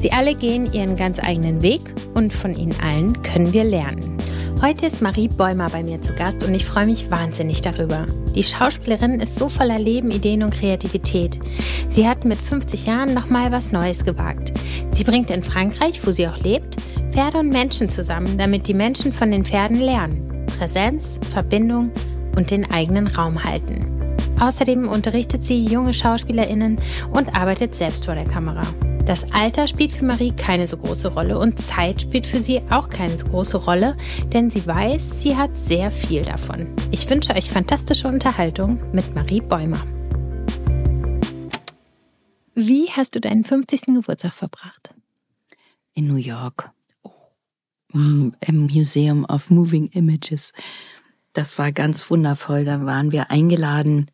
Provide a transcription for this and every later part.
Sie alle gehen ihren ganz eigenen Weg und von ihnen allen können wir lernen. Heute ist Marie Bäumer bei mir zu Gast und ich freue mich wahnsinnig darüber. Die Schauspielerin ist so voller Leben, Ideen und Kreativität. Sie hat mit 50 Jahren nochmal was Neues gewagt. Sie bringt in Frankreich, wo sie auch lebt, Pferde und Menschen zusammen, damit die Menschen von den Pferden lernen. Präsenz, Verbindung und den eigenen Raum halten. Außerdem unterrichtet sie junge Schauspielerinnen und arbeitet selbst vor der Kamera. Das Alter spielt für Marie keine so große Rolle und Zeit spielt für sie auch keine so große Rolle, denn sie weiß, sie hat sehr viel davon. Ich wünsche euch fantastische Unterhaltung mit Marie Bäumer. Wie hast du deinen 50. Geburtstag verbracht? In New York. Mm, Im Museum of Moving Images. Das war ganz wundervoll. Da waren wir eingeladen,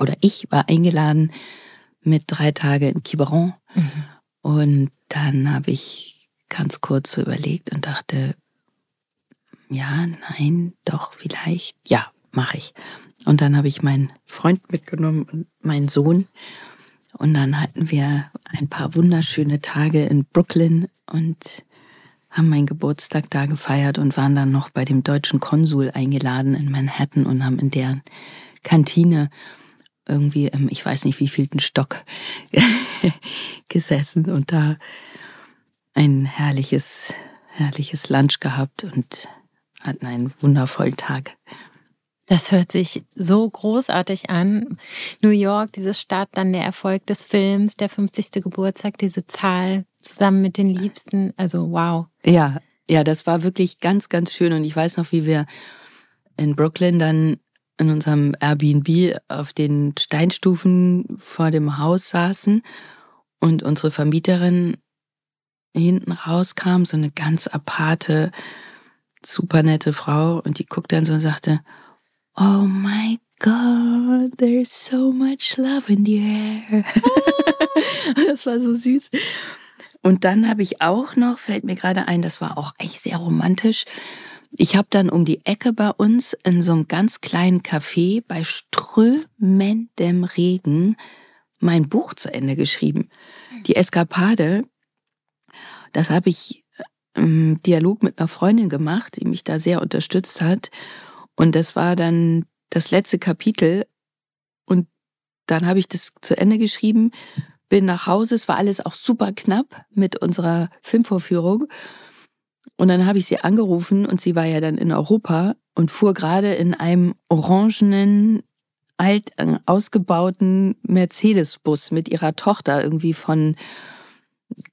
oder ich war eingeladen mit drei Tage in Quiberon. Mhm. Und dann habe ich ganz kurz so überlegt und dachte, ja, nein, doch, vielleicht, ja, mache ich. Und dann habe ich meinen Freund mitgenommen und meinen Sohn. Und dann hatten wir ein paar wunderschöne Tage in Brooklyn und haben meinen Geburtstag da gefeiert und waren dann noch bei dem deutschen Konsul eingeladen in Manhattan und haben in deren Kantine irgendwie im, ich weiß nicht wie vielten Stock gesessen und da ein herrliches, herrliches Lunch gehabt und hatten einen wundervollen Tag. Das hört sich so großartig an. New York, diese Stadt, dann der Erfolg des Films, der 50. Geburtstag, diese Zahl zusammen mit den Liebsten. Also wow. Ja, ja, das war wirklich ganz, ganz schön. Und ich weiß noch, wie wir in Brooklyn dann in unserem Airbnb auf den Steinstufen vor dem Haus saßen und unsere Vermieterin hinten rauskam, so eine ganz aparte, super nette Frau und die guckte dann so und sagte, Oh my God, there's so much love in the air. das war so süß. Und dann habe ich auch noch, fällt mir gerade ein, das war auch eigentlich sehr romantisch, ich habe dann um die Ecke bei uns in so einem ganz kleinen Café bei strömendem Regen mein Buch zu Ende geschrieben. Die Eskapade, das habe ich im Dialog mit einer Freundin gemacht, die mich da sehr unterstützt hat. Und das war dann das letzte Kapitel. Und dann habe ich das zu Ende geschrieben, bin nach Hause. Es war alles auch super knapp mit unserer Filmvorführung. Und dann habe ich sie angerufen und sie war ja dann in Europa und fuhr gerade in einem orangenen, alt äh, ausgebauten Mercedes-Bus mit ihrer Tochter irgendwie von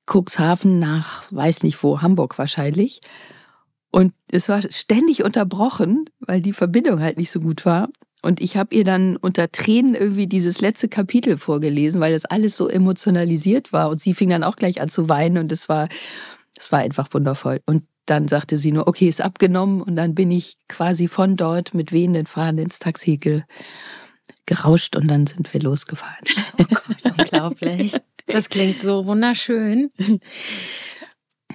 Cuxhaven nach weiß nicht wo, Hamburg wahrscheinlich. Und es war ständig unterbrochen, weil die Verbindung halt nicht so gut war. Und ich habe ihr dann unter Tränen irgendwie dieses letzte Kapitel vorgelesen, weil das alles so emotionalisiert war. Und sie fing dann auch gleich an zu weinen und es war, es war einfach wundervoll. Und dann sagte sie nur, okay, ist abgenommen. Und dann bin ich quasi von dort mit wehenden Fahnen ins Taxi ge gerauscht und dann sind wir losgefahren. Oh Gott, unglaublich. Das klingt so wunderschön.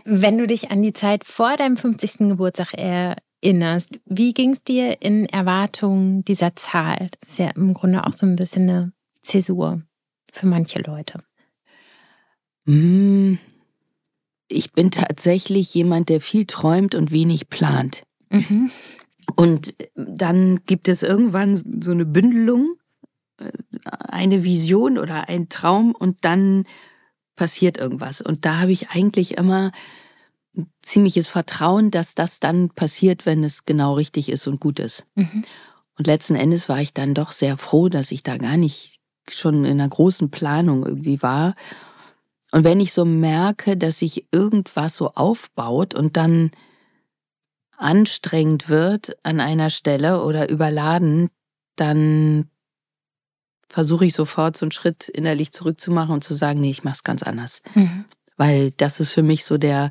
Wenn du dich an die Zeit vor deinem 50. Geburtstag erinnerst, wie ging es dir in Erwartung dieser Zahl? Das ist ja im Grunde auch so ein bisschen eine Zäsur für manche Leute. Mmh ich bin tatsächlich jemand, der viel träumt und wenig plant. Mhm. Und dann gibt es irgendwann so eine Bündelung, äh, eine Vision oder ein Traum und dann passiert irgendwas. Und da habe ich eigentlich immer ein ziemliches Vertrauen, dass das dann passiert, wenn es genau richtig ist und gut ist. Mhm. Und letzten Endes war ich dann doch sehr froh, dass ich da gar nicht schon in einer großen Planung irgendwie war. Und wenn ich so merke, dass sich irgendwas so aufbaut und dann anstrengend wird an einer Stelle oder überladen, dann versuche ich sofort so einen Schritt innerlich zurückzumachen und zu sagen, nee, ich mach's ganz anders. Mhm. Weil das ist für mich so der,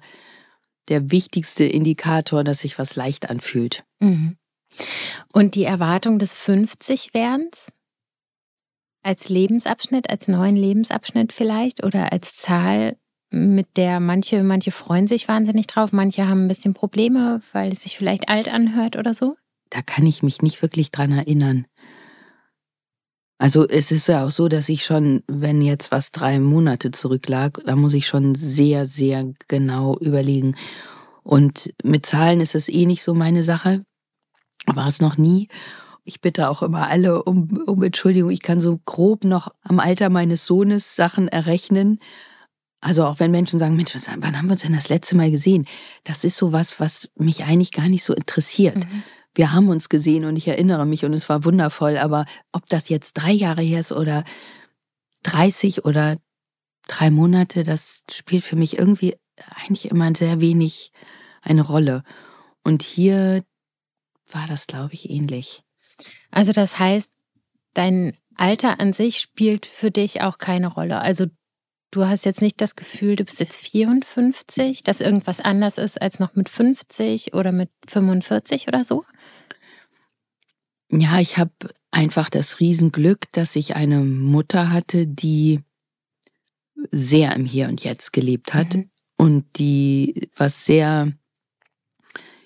der wichtigste Indikator, dass sich was leicht anfühlt. Mhm. Und die Erwartung des 50-Werdens? Als Lebensabschnitt, als neuen Lebensabschnitt vielleicht oder als Zahl, mit der manche, manche freuen sich wahnsinnig drauf, manche haben ein bisschen Probleme, weil es sich vielleicht alt anhört oder so? Da kann ich mich nicht wirklich dran erinnern. Also es ist ja auch so, dass ich schon, wenn jetzt was drei Monate zurücklag, da muss ich schon sehr, sehr genau überlegen. Und mit Zahlen ist es eh nicht so meine Sache. War es noch nie. Ich bitte auch immer alle um, um Entschuldigung. Ich kann so grob noch am Alter meines Sohnes Sachen errechnen. Also auch wenn Menschen sagen, Mensch, was, wann haben wir uns denn das letzte Mal gesehen? Das ist so was, was mich eigentlich gar nicht so interessiert. Mhm wir haben uns gesehen und ich erinnere mich und es war wundervoll, aber ob das jetzt drei Jahre her ist oder 30 oder drei Monate, das spielt für mich irgendwie eigentlich immer sehr wenig eine Rolle. Und hier war das, glaube ich, ähnlich. Also das heißt, dein Alter an sich spielt für dich auch keine Rolle. Also du hast jetzt nicht das Gefühl, du bist jetzt 54, dass irgendwas anders ist als noch mit 50 oder mit 45 oder so? Ja, ich habe einfach das Riesenglück, dass ich eine Mutter hatte, die sehr im Hier und Jetzt gelebt hat mhm. und die was sehr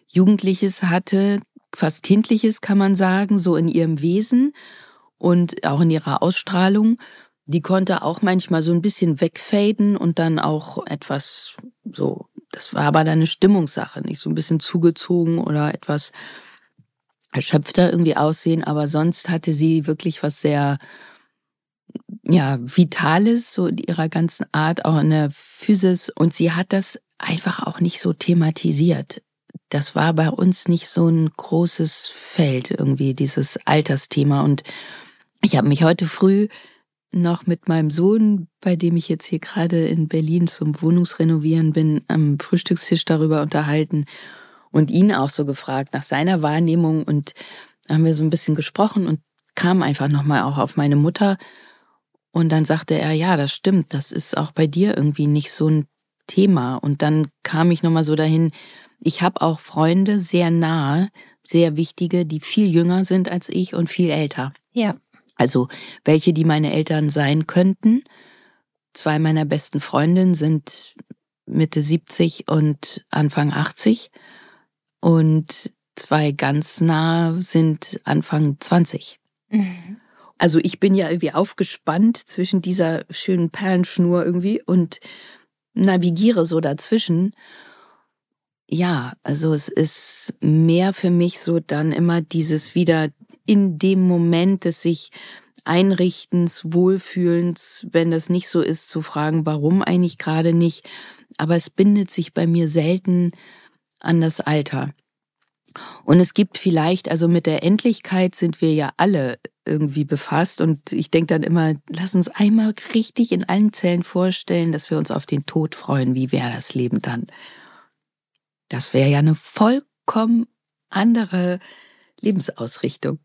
Jugendliches hatte, fast Kindliches kann man sagen, so in ihrem Wesen und auch in ihrer Ausstrahlung. Die konnte auch manchmal so ein bisschen wegfaden und dann auch etwas so, das war aber dann eine Stimmungssache, nicht so ein bisschen zugezogen oder etwas erschöpfter irgendwie aussehen, aber sonst hatte sie wirklich was sehr ja, Vitales, so in ihrer ganzen Art, auch in der Physis. Und sie hat das einfach auch nicht so thematisiert. Das war bei uns nicht so ein großes Feld, irgendwie, dieses Altersthema. Und ich habe mich heute früh noch mit meinem Sohn, bei dem ich jetzt hier gerade in Berlin zum Wohnungsrenovieren bin, am Frühstückstisch darüber unterhalten und ihn auch so gefragt nach seiner Wahrnehmung und haben wir so ein bisschen gesprochen und kam einfach nochmal auch auf meine Mutter. Und dann sagte er, ja, das stimmt, das ist auch bei dir irgendwie nicht so ein Thema. Und dann kam ich nochmal so dahin, ich habe auch Freunde sehr nahe, sehr wichtige, die viel jünger sind als ich und viel älter. Ja. Also welche, die meine Eltern sein könnten. Zwei meiner besten Freundinnen sind Mitte 70 und Anfang 80 und zwei ganz nah sind Anfang 20. Mhm. Also ich bin ja irgendwie aufgespannt zwischen dieser schönen Perlenschnur irgendwie und navigiere so dazwischen. Ja, also es ist mehr für mich so dann immer dieses wieder in dem Moment des sich Einrichtens, Wohlfühlens, wenn das nicht so ist, zu fragen, warum eigentlich gerade nicht. Aber es bindet sich bei mir selten an das Alter. Und es gibt vielleicht, also mit der Endlichkeit sind wir ja alle irgendwie befasst. Und ich denke dann immer, lass uns einmal richtig in allen Zellen vorstellen, dass wir uns auf den Tod freuen. Wie wäre das Leben dann? Das wäre ja eine vollkommen andere Lebensausrichtung.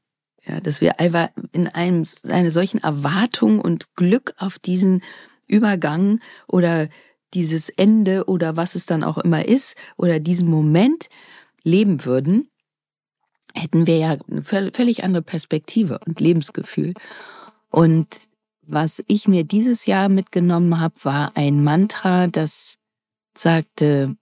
Ja, dass wir einfach in einem, einer solchen Erwartung und Glück auf diesen Übergang oder dieses Ende oder was es dann auch immer ist oder diesen Moment leben würden, hätten wir ja eine völlig andere Perspektive und Lebensgefühl. Und was ich mir dieses Jahr mitgenommen habe, war ein Mantra, das sagte,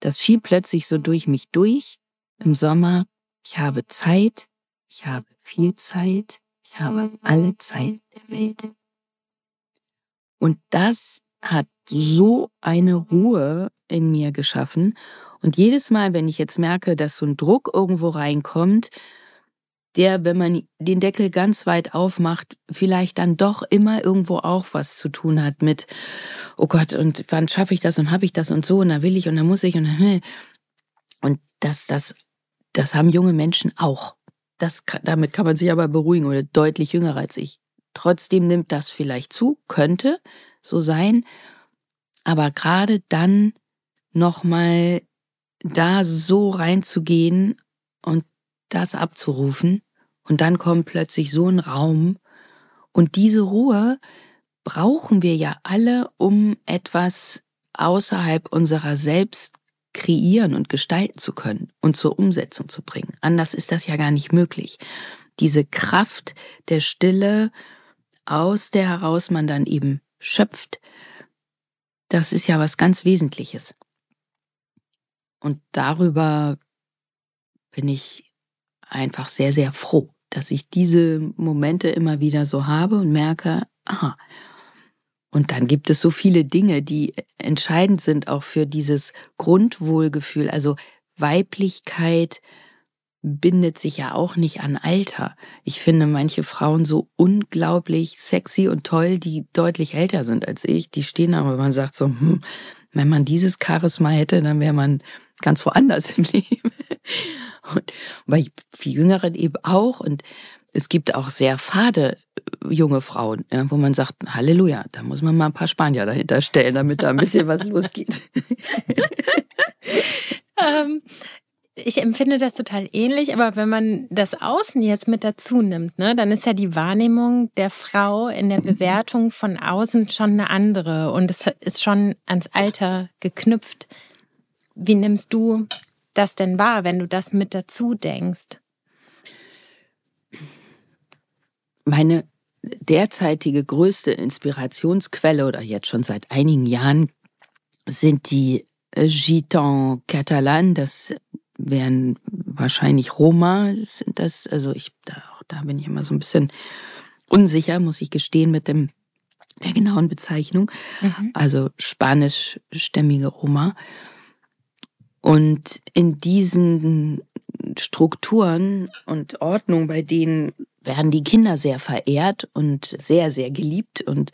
das fiel plötzlich so durch mich durch im Sommer. Ich habe Zeit, ich habe viel Zeit, ich habe alle Zeit der Welt. Und das hat so eine Ruhe in mir geschaffen. Und jedes Mal, wenn ich jetzt merke, dass so ein Druck irgendwo reinkommt, der, wenn man den Deckel ganz weit aufmacht, vielleicht dann doch immer irgendwo auch was zu tun hat mit, oh Gott, und wann schaffe ich das und habe ich das und so und dann will ich und dann muss ich und dann, und das, das, das haben junge Menschen auch. das, damit kann man sich aber beruhigen oder deutlich jünger als ich. Trotzdem nimmt das vielleicht zu, könnte so sein. Aber gerade dann nochmal da so reinzugehen und das abzurufen und dann kommt plötzlich so ein Raum und diese Ruhe brauchen wir ja alle, um etwas außerhalb unserer selbst kreieren und gestalten zu können und zur Umsetzung zu bringen. Anders ist das ja gar nicht möglich. Diese Kraft der Stille, aus der heraus man dann eben schöpft, das ist ja was ganz Wesentliches. Und darüber bin ich einfach sehr, sehr froh, dass ich diese Momente immer wieder so habe und merke, aha, und dann gibt es so viele Dinge, die entscheidend sind auch für dieses Grundwohlgefühl. Also Weiblichkeit bindet sich ja auch nicht an Alter. Ich finde manche Frauen so unglaublich sexy und toll, die deutlich älter sind als ich. Die stehen aber man sagt so, hm, wenn man dieses Charisma hätte, dann wäre man ganz woanders im Leben. Und bei Jüngeren eben auch. Und es gibt auch sehr fade äh, junge Frauen, wo man sagt, Halleluja, da muss man mal ein paar Spanier dahinter stellen, damit da ein bisschen was losgeht. ähm, ich empfinde das total ähnlich, aber wenn man das Außen jetzt mit dazu nimmt, ne, dann ist ja die Wahrnehmung der Frau in der Bewertung von außen schon eine andere und es ist schon ans Alter geknüpft. Wie nimmst du das denn wahr, wenn du das mit dazu denkst? Meine derzeitige größte Inspirationsquelle oder jetzt schon seit einigen Jahren sind die Gitans Catalan, das wären wahrscheinlich Roma, sind das, also ich, da, da bin ich immer so ein bisschen unsicher, muss ich gestehen, mit dem, der genauen Bezeichnung. Mhm. Also spanischstämmige Roma. Und in diesen Strukturen und Ordnungen, bei denen werden die Kinder sehr verehrt und sehr, sehr geliebt und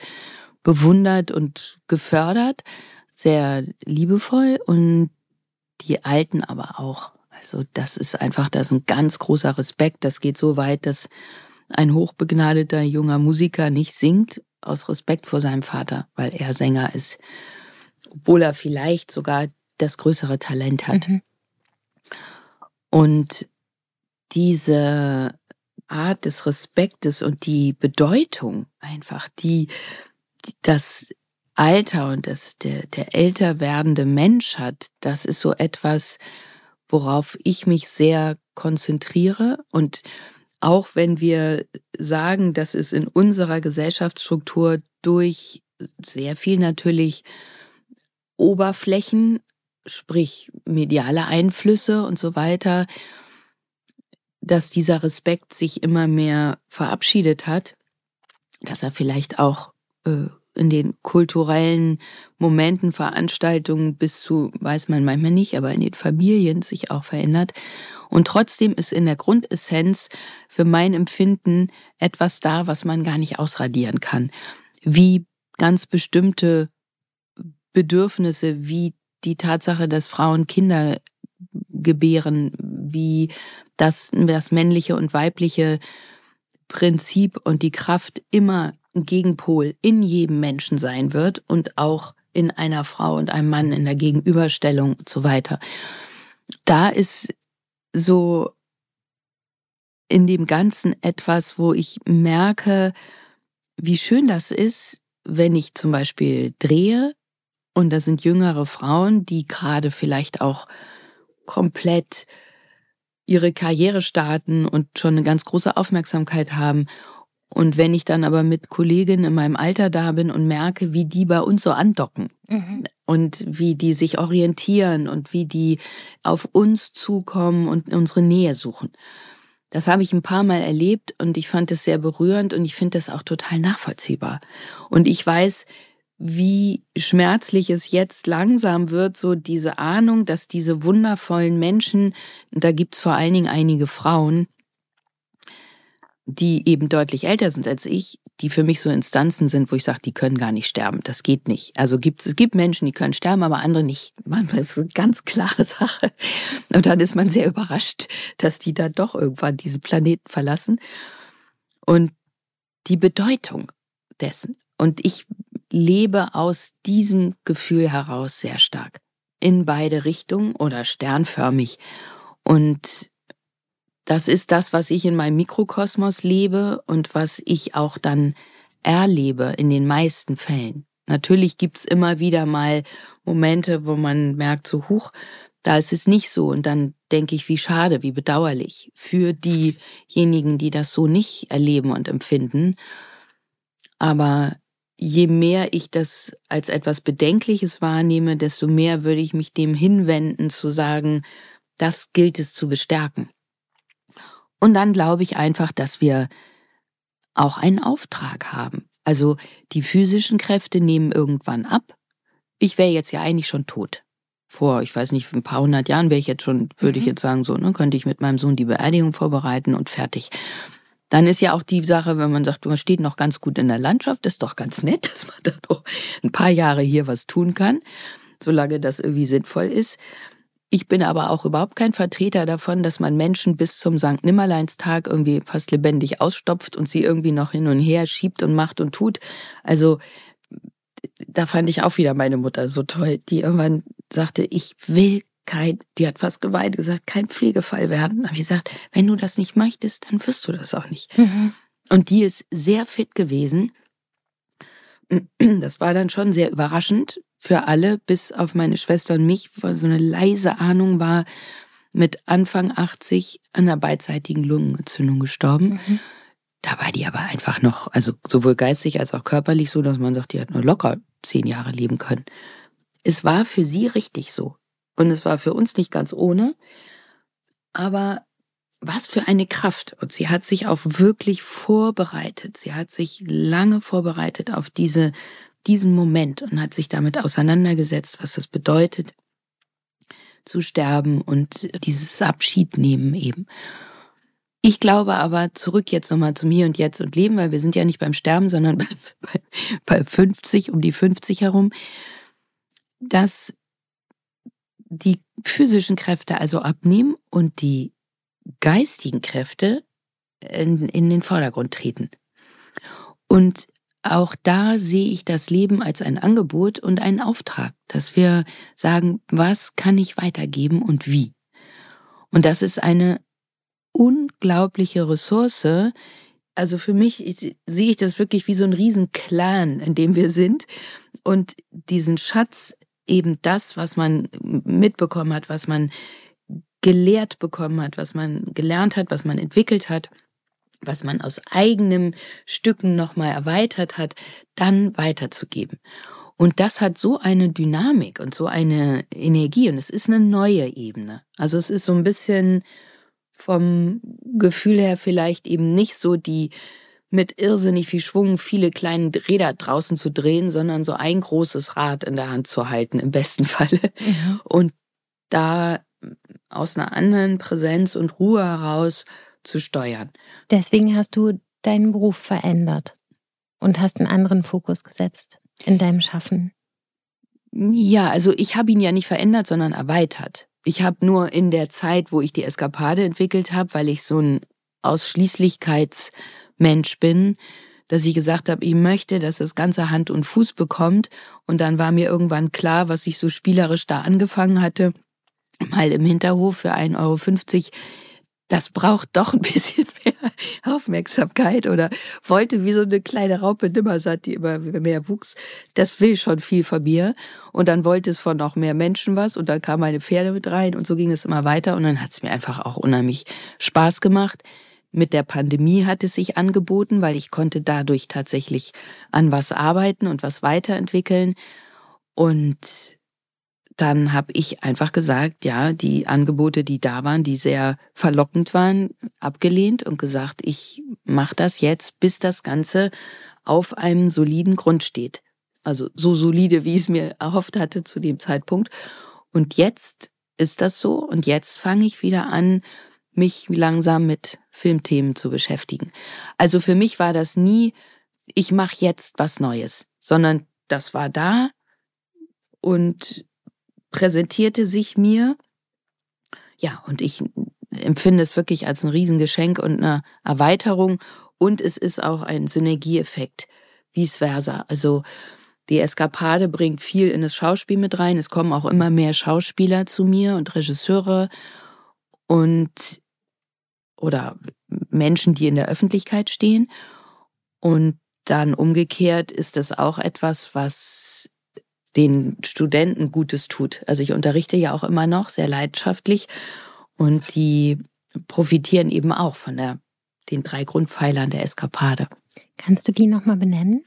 bewundert und gefördert, sehr liebevoll und die Alten aber auch. Also das ist einfach, das ist ein ganz großer Respekt. Das geht so weit, dass ein hochbegnadeter junger Musiker nicht singt aus Respekt vor seinem Vater, weil er Sänger ist, obwohl er vielleicht sogar das größere Talent hat. Mhm. Und diese Art des Respektes und die Bedeutung einfach, die, das Alter und das, der, der älter werdende Mensch hat, das ist so etwas, worauf ich mich sehr konzentriere und auch wenn wir sagen, dass es in unserer Gesellschaftsstruktur durch sehr viel natürlich Oberflächen, sprich mediale Einflüsse und so weiter, dass dieser Respekt sich immer mehr verabschiedet hat, dass er vielleicht auch äh, in den kulturellen Momenten, Veranstaltungen bis zu, weiß man manchmal nicht, aber in den Familien sich auch verändert. Und trotzdem ist in der Grundessenz für mein Empfinden etwas da, was man gar nicht ausradieren kann. Wie ganz bestimmte Bedürfnisse, wie die Tatsache, dass Frauen Kinder gebären, wie das, das männliche und weibliche Prinzip und die Kraft immer ein Gegenpol in jedem Menschen sein wird und auch in einer Frau und einem Mann in der Gegenüberstellung und so weiter. Da ist so in dem Ganzen etwas, wo ich merke, wie schön das ist, wenn ich zum Beispiel drehe und da sind jüngere Frauen, die gerade vielleicht auch komplett ihre Karriere starten und schon eine ganz große Aufmerksamkeit haben. Und wenn ich dann aber mit Kolleginnen in meinem Alter da bin und merke, wie die bei uns so andocken mhm. und wie die sich orientieren und wie die auf uns zukommen und unsere Nähe suchen. Das habe ich ein paar Mal erlebt und ich fand es sehr berührend und ich finde das auch total nachvollziehbar. Und ich weiß, wie schmerzlich es jetzt langsam wird, so diese Ahnung, dass diese wundervollen Menschen, da gibt's vor allen Dingen einige Frauen, die eben deutlich älter sind als ich, die für mich so Instanzen sind, wo ich sage, die können gar nicht sterben. Das geht nicht. Also gibt, es gibt Menschen, die können sterben, aber andere nicht. Man, das ist eine ganz klare Sache. Und dann ist man sehr überrascht, dass die dann doch irgendwann diesen Planeten verlassen. Und die Bedeutung dessen. Und ich lebe aus diesem Gefühl heraus sehr stark. In beide Richtungen oder sternförmig. Und das ist das, was ich in meinem Mikrokosmos lebe und was ich auch dann erlebe in den meisten Fällen. Natürlich gibt's immer wieder mal Momente, wo man merkt, so hoch, da ist es nicht so. Und dann denke ich, wie schade, wie bedauerlich für diejenigen, die das so nicht erleben und empfinden. Aber je mehr ich das als etwas Bedenkliches wahrnehme, desto mehr würde ich mich dem hinwenden, zu sagen, das gilt es zu bestärken. Und dann glaube ich einfach, dass wir auch einen Auftrag haben. Also die physischen Kräfte nehmen irgendwann ab. Ich wäre jetzt ja eigentlich schon tot. Vor, ich weiß nicht, ein paar hundert Jahren wäre ich jetzt schon, würde mhm. ich jetzt sagen, so, ne, könnte ich mit meinem Sohn die Beerdigung vorbereiten und fertig. Dann ist ja auch die Sache, wenn man sagt, man steht noch ganz gut in der Landschaft, ist doch ganz nett, dass man da noch ein paar Jahre hier was tun kann, solange das irgendwie sinnvoll ist. Ich bin aber auch überhaupt kein Vertreter davon, dass man Menschen bis zum St. Nimmerleinstag irgendwie fast lebendig ausstopft und sie irgendwie noch hin und her schiebt und macht und tut. Also da fand ich auch wieder meine Mutter so toll, die irgendwann sagte, ich will kein, die hat fast geweint, gesagt, kein Pflegefall werden. Da habe ich gesagt, wenn du das nicht möchtest, dann wirst du das auch nicht. Mhm. Und die ist sehr fit gewesen. Das war dann schon sehr überraschend, für alle, bis auf meine Schwester und mich, weil so eine leise Ahnung war, mit Anfang 80 an einer beidseitigen Lungenentzündung gestorben. Mhm. Da war die aber einfach noch, also sowohl geistig als auch körperlich so, dass man sagt, die hat nur locker zehn Jahre leben können. Es war für sie richtig so. Und es war für uns nicht ganz ohne. Aber was für eine Kraft. Und sie hat sich auch wirklich vorbereitet. Sie hat sich lange vorbereitet auf diese diesen Moment und hat sich damit auseinandergesetzt, was das bedeutet, zu sterben und dieses Abschied nehmen eben. Ich glaube aber zurück jetzt nochmal zum Hier und Jetzt und Leben, weil wir sind ja nicht beim Sterben, sondern bei 50, um die 50 herum, dass die physischen Kräfte also abnehmen und die geistigen Kräfte in, in den Vordergrund treten. Und auch da sehe ich das Leben als ein Angebot und einen Auftrag, dass wir sagen, was kann ich weitergeben und wie. Und das ist eine unglaubliche Ressource. Also für mich sehe ich das wirklich wie so ein Riesenclan, in dem wir sind. Und diesen Schatz, eben das, was man mitbekommen hat, was man gelehrt bekommen hat, was man gelernt hat, was man entwickelt hat, was man aus eigenen Stücken nochmal erweitert hat, dann weiterzugeben. Und das hat so eine Dynamik und so eine Energie und es ist eine neue Ebene. Also es ist so ein bisschen vom Gefühl her vielleicht eben nicht so die mit irrsinnig viel Schwung viele kleine Räder draußen zu drehen, sondern so ein großes Rad in der Hand zu halten, im besten Falle. Mhm. Und da aus einer anderen Präsenz und Ruhe heraus zu steuern. Deswegen hast du deinen Beruf verändert und hast einen anderen Fokus gesetzt in deinem Schaffen. Ja, also ich habe ihn ja nicht verändert, sondern erweitert. Ich habe nur in der Zeit, wo ich die Eskapade entwickelt habe, weil ich so ein Ausschließlichkeitsmensch bin, dass ich gesagt habe, ich möchte, dass das Ganze Hand und Fuß bekommt. Und dann war mir irgendwann klar, was ich so spielerisch da angefangen hatte, mal im Hinterhof für 1,50 Euro das braucht doch ein bisschen mehr Aufmerksamkeit oder wollte wie so eine kleine Raupe Nimmersatt, die immer mehr wuchs. Das will schon viel von mir. Und dann wollte es von noch mehr Menschen was und dann kamen meine Pferde mit rein und so ging es immer weiter und dann hat es mir einfach auch unheimlich Spaß gemacht. Mit der Pandemie hat es sich angeboten, weil ich konnte dadurch tatsächlich an was arbeiten und was weiterentwickeln. Und dann habe ich einfach gesagt, ja, die Angebote, die da waren, die sehr verlockend waren, abgelehnt und gesagt, ich mache das jetzt, bis das Ganze auf einem soliden Grund steht. Also so solide, wie ich es mir erhofft hatte zu dem Zeitpunkt. Und jetzt ist das so und jetzt fange ich wieder an, mich langsam mit Filmthemen zu beschäftigen. Also für mich war das nie ich mache jetzt was Neues, sondern das war da und präsentierte sich mir. Ja, und ich empfinde es wirklich als ein Riesengeschenk und eine Erweiterung und es ist auch ein Synergieeffekt, vice versa. Also die Eskapade bringt viel in das Schauspiel mit rein. Es kommen auch immer mehr Schauspieler zu mir und Regisseure und oder Menschen, die in der Öffentlichkeit stehen. Und dann umgekehrt ist das auch etwas, was den Studenten Gutes tut. Also ich unterrichte ja auch immer noch sehr leidenschaftlich und die profitieren eben auch von der, den drei Grundpfeilern der Eskapade. Kannst du die nochmal benennen?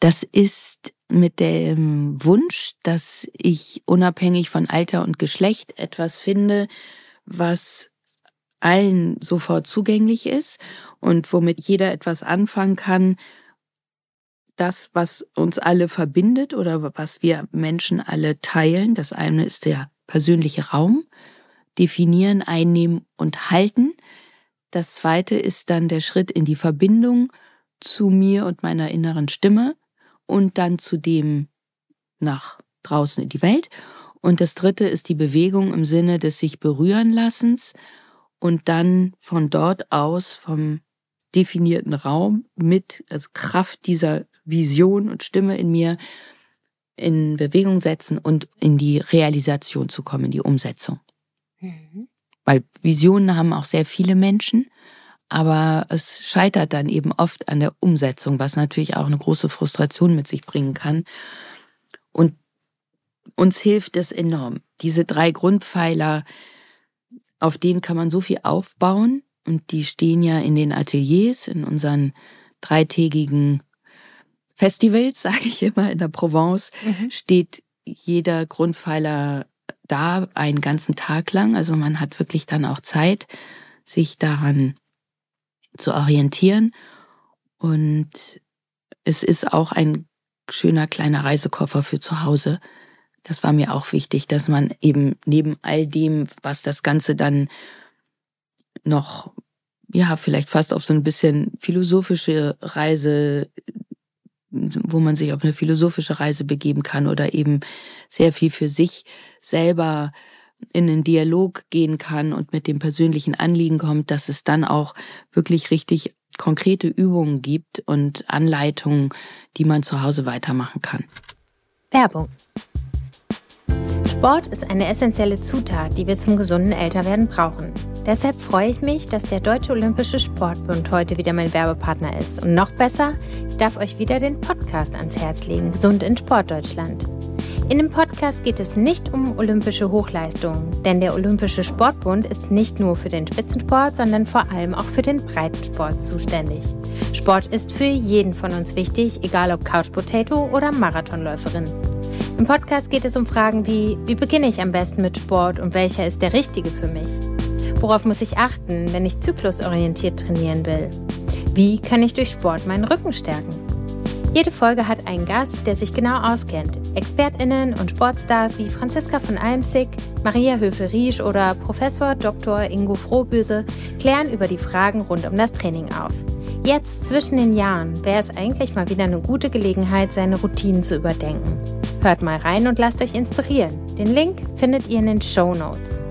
Das ist mit dem Wunsch, dass ich unabhängig von Alter und Geschlecht etwas finde, was allen sofort zugänglich ist und womit jeder etwas anfangen kann, das, was uns alle verbindet oder was wir Menschen alle teilen. Das eine ist der persönliche Raum, definieren, einnehmen und halten. Das zweite ist dann der Schritt in die Verbindung zu mir und meiner inneren Stimme und dann zu dem nach draußen in die Welt. Und das dritte ist die Bewegung im Sinne des sich berühren Lassens und dann von dort aus vom definierten Raum mit also Kraft dieser Vision und Stimme in mir in Bewegung setzen und in die Realisation zu kommen, in die Umsetzung. Mhm. Weil Visionen haben auch sehr viele Menschen, aber es scheitert dann eben oft an der Umsetzung, was natürlich auch eine große Frustration mit sich bringen kann. Und uns hilft es enorm. Diese drei Grundpfeiler, auf denen kann man so viel aufbauen und die stehen ja in den Ateliers, in unseren dreitägigen Festivals, sage ich immer, in der Provence mhm. steht jeder Grundpfeiler da einen ganzen Tag lang. Also man hat wirklich dann auch Zeit, sich daran zu orientieren. Und es ist auch ein schöner kleiner Reisekoffer für zu Hause. Das war mir auch wichtig, dass man eben neben all dem, was das Ganze dann noch, ja, vielleicht fast auf so ein bisschen philosophische Reise, wo man sich auf eine philosophische Reise begeben kann oder eben sehr viel für sich selber in den Dialog gehen kann und mit dem persönlichen Anliegen kommt, dass es dann auch wirklich richtig konkrete Übungen gibt und Anleitungen, die man zu Hause weitermachen kann. Werbung. Sport ist eine essentielle Zutat, die wir zum gesunden Älterwerden brauchen. Deshalb freue ich mich, dass der Deutsche Olympische Sportbund heute wieder mein Werbepartner ist. Und noch besser, ich darf euch wieder den Podcast ans Herz legen, Gesund in Sportdeutschland. In dem Podcast geht es nicht um olympische Hochleistungen, denn der Olympische Sportbund ist nicht nur für den Spitzensport, sondern vor allem auch für den Breitensport zuständig. Sport ist für jeden von uns wichtig, egal ob Couch Potato oder Marathonläuferin. Im Podcast geht es um Fragen wie, wie beginne ich am besten mit Sport und welcher ist der richtige für mich? Worauf muss ich achten, wenn ich zyklusorientiert trainieren will? Wie kann ich durch Sport meinen Rücken stärken? Jede Folge hat einen Gast, der sich genau auskennt. ExpertInnen und Sportstars wie Franziska von Almsick, Maria Höfel-Riesch oder Professor Dr. Ingo Frohböse klären über die Fragen rund um das Training auf. Jetzt zwischen den Jahren wäre es eigentlich mal wieder eine gute Gelegenheit, seine Routinen zu überdenken. Hört mal rein und lasst euch inspirieren. Den Link findet ihr in den Show Notes.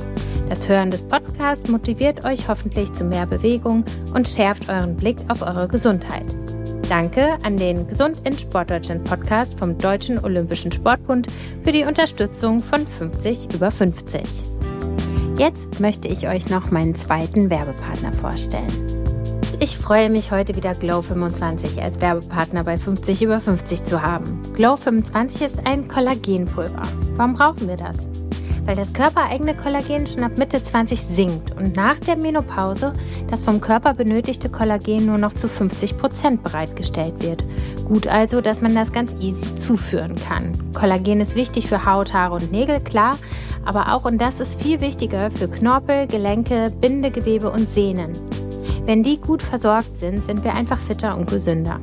Das Hören des Podcasts motiviert euch hoffentlich zu mehr Bewegung und schärft euren Blick auf eure Gesundheit. Danke an den Gesund in Sportdeutschland Podcast vom Deutschen Olympischen Sportbund für die Unterstützung von 50 über 50. Jetzt möchte ich euch noch meinen zweiten Werbepartner vorstellen. Ich freue mich heute wieder Glow25 als Werbepartner bei 50 über 50 zu haben. Glow25 ist ein Kollagenpulver. Warum brauchen wir das? weil das körpereigene Kollagen schon ab Mitte 20 sinkt und nach der Menopause das vom Körper benötigte Kollagen nur noch zu 50 Prozent bereitgestellt wird. Gut also, dass man das ganz easy zuführen kann. Kollagen ist wichtig für Haut, Haare und Nägel, klar, aber auch und das ist viel wichtiger für Knorpel, Gelenke, Bindegewebe und Sehnen. Wenn die gut versorgt sind, sind wir einfach fitter und gesünder.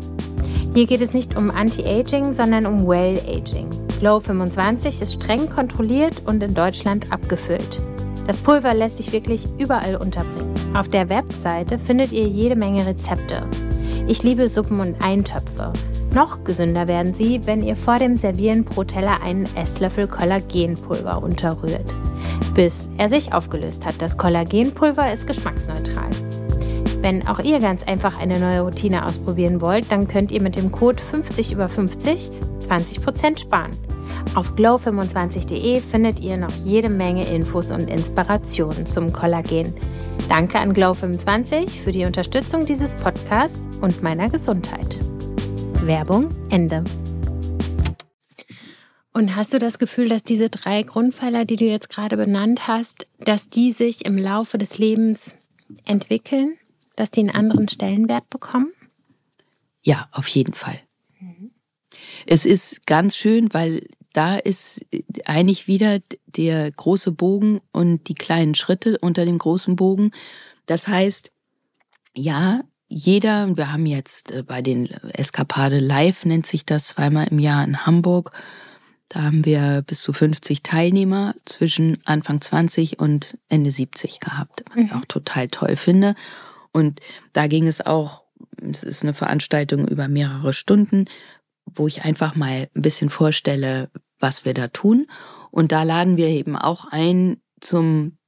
Hier geht es nicht um Anti-Aging, sondern um Well-Aging. Glow 25 ist streng kontrolliert und in Deutschland abgefüllt. Das Pulver lässt sich wirklich überall unterbringen. Auf der Webseite findet ihr jede Menge Rezepte. Ich liebe Suppen und Eintöpfe. Noch gesünder werden sie, wenn ihr vor dem Servieren pro Teller einen Esslöffel Kollagenpulver unterrührt, bis er sich aufgelöst hat. Das Kollagenpulver ist geschmacksneutral. Wenn auch ihr ganz einfach eine neue Routine ausprobieren wollt, dann könnt ihr mit dem Code 50 über 50 20% sparen. Auf glow25.de findet ihr noch jede Menge Infos und Inspirationen zum Kollagen. Danke an Glow25 für die Unterstützung dieses Podcasts und meiner Gesundheit. Werbung Ende. Und hast du das Gefühl, dass diese drei Grundpfeiler, die du jetzt gerade benannt hast, dass die sich im Laufe des Lebens entwickeln, dass die einen anderen Stellenwert bekommen? Ja, auf jeden Fall. Mhm. Es ist ganz schön, weil da ist eigentlich wieder der große Bogen und die kleinen Schritte unter dem großen Bogen. Das heißt, ja, jeder, wir haben jetzt äh, bei den Eskapade Live, nennt sich das zweimal im Jahr in Hamburg. Da haben wir bis zu 50 Teilnehmer zwischen Anfang 20 und Ende 70 gehabt, was ich mhm. auch total toll finde. Und da ging es auch, es ist eine Veranstaltung über mehrere Stunden, wo ich einfach mal ein bisschen vorstelle, was wir da tun. Und da laden wir eben auch ein zum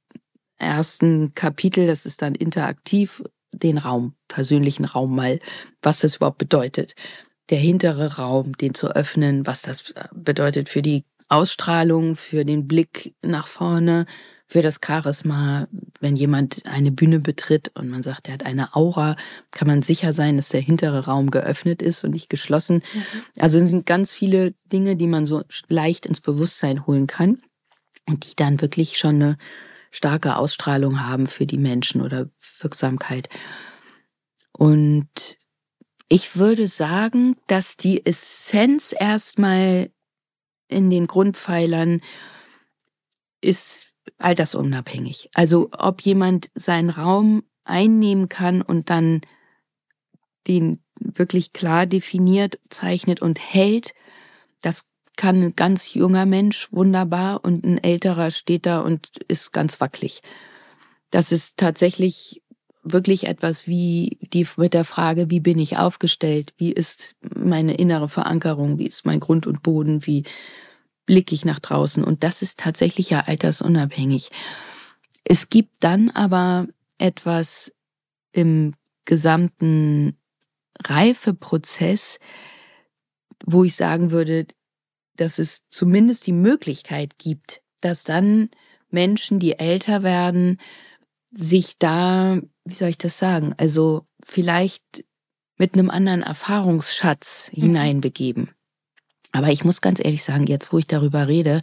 ersten Kapitel, das ist dann interaktiv, den Raum, persönlichen Raum mal, was das überhaupt bedeutet. Der hintere Raum, den zu öffnen, was das bedeutet für die Ausstrahlung, für den Blick nach vorne, für das Charisma. Wenn jemand eine Bühne betritt und man sagt, er hat eine Aura, kann man sicher sein, dass der hintere Raum geöffnet ist und nicht geschlossen. Mhm. Also es sind ganz viele Dinge, die man so leicht ins Bewusstsein holen kann und die dann wirklich schon eine starke Ausstrahlung haben für die Menschen oder Wirksamkeit. Und ich würde sagen, dass die Essenz erstmal in den Grundpfeilern ist altersunabhängig. Also ob jemand seinen Raum einnehmen kann und dann den wirklich klar definiert, zeichnet und hält, das kann ein ganz junger Mensch wunderbar und ein älterer steht da und ist ganz wackelig. Das ist tatsächlich wirklich etwas wie die mit der Frage, wie bin ich aufgestellt? Wie ist meine innere Verankerung? Wie ist mein Grund und Boden? Wie blicke ich nach draußen. Und das ist tatsächlich ja altersunabhängig. Es gibt dann aber etwas im gesamten Reifeprozess, wo ich sagen würde, dass es zumindest die Möglichkeit gibt, dass dann Menschen, die älter werden, sich da, wie soll ich das sagen, also vielleicht mit einem anderen Erfahrungsschatz mhm. hineinbegeben. Aber ich muss ganz ehrlich sagen, jetzt wo ich darüber rede,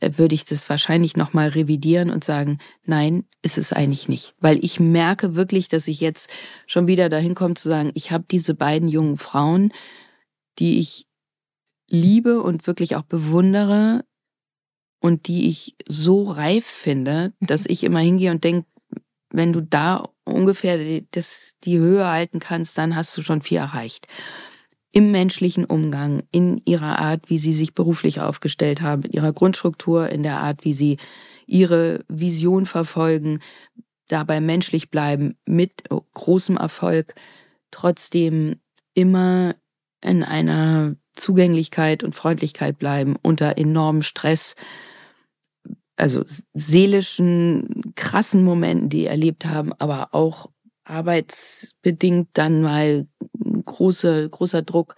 äh, würde ich das wahrscheinlich nochmal revidieren und sagen, nein, ist es eigentlich nicht. Weil ich merke wirklich, dass ich jetzt schon wieder dahin komme zu sagen, ich habe diese beiden jungen Frauen, die ich liebe und wirklich auch bewundere und die ich so reif finde, dass mhm. ich immer hingehe und denke, wenn du da ungefähr die, das, die Höhe halten kannst, dann hast du schon viel erreicht im menschlichen Umgang, in ihrer Art, wie sie sich beruflich aufgestellt haben, in ihrer Grundstruktur, in der Art, wie sie ihre Vision verfolgen, dabei menschlich bleiben, mit großem Erfolg, trotzdem immer in einer Zugänglichkeit und Freundlichkeit bleiben, unter enormem Stress, also seelischen, krassen Momenten, die erlebt haben, aber auch arbeitsbedingt dann mal große, großer Druck,